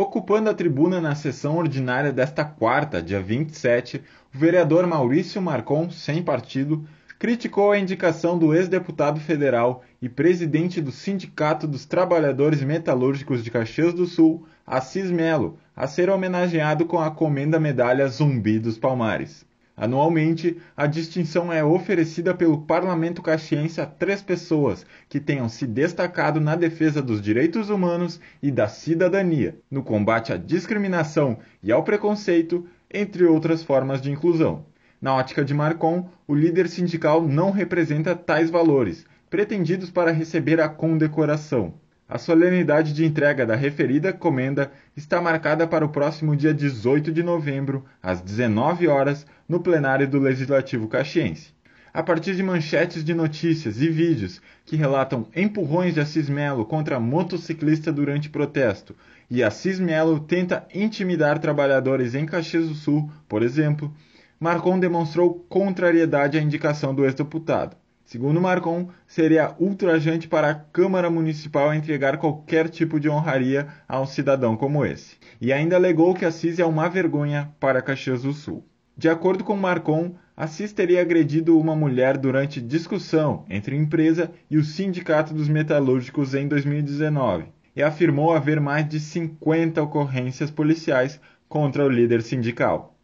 Ocupando a tribuna na sessão ordinária desta quarta, dia 27, o vereador Maurício Marcon, sem partido, criticou a indicação do ex-deputado federal e presidente do Sindicato dos Trabalhadores Metalúrgicos de Caxias do Sul, Assis Melo, a ser homenageado com a comenda medalha Zumbi dos Palmares. Anualmente, a distinção é oferecida pelo Parlamento Caxiense a três pessoas que tenham se destacado na defesa dos direitos humanos e da cidadania, no combate à discriminação e ao preconceito, entre outras formas de inclusão. Na ótica de Marcon, o líder sindical não representa tais valores, pretendidos para receber a condecoração. A solenidade de entrega da referida comenda está marcada para o próximo dia 18 de novembro, às 19 horas, no plenário do Legislativo Caxiense. A partir de manchetes de notícias e vídeos que relatam empurrões de Assis Melo contra motociclista durante protesto e Assis Melo tenta intimidar trabalhadores em Caxias do Sul, por exemplo, Marcon demonstrou contrariedade à indicação do ex-deputado. Segundo Marcon, seria ultrajante para a Câmara Municipal entregar qualquer tipo de honraria a um cidadão como esse. E ainda alegou que Assis é uma vergonha para Caxias do Sul. De acordo com Marcon, Assis teria agredido uma mulher durante discussão entre a empresa e o Sindicato dos Metalúrgicos em 2019 e afirmou haver mais de 50 ocorrências policiais contra o líder sindical.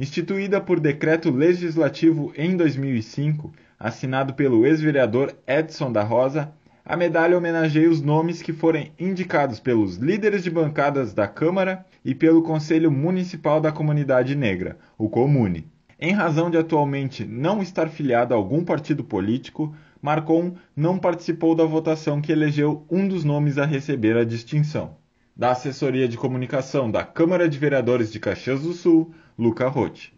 Instituída por decreto legislativo em 2005, assinado pelo ex-vereador Edson da Rosa, a medalha homenageia os nomes que forem indicados pelos líderes de bancadas da Câmara e pelo Conselho Municipal da Comunidade Negra, o Comune. Em razão de atualmente não estar filiado a algum partido político, Marcon não participou da votação que elegeu um dos nomes a receber a distinção. Da Assessoria de Comunicação da Câmara de Vereadores de Caxias do Sul, Luca Rotti.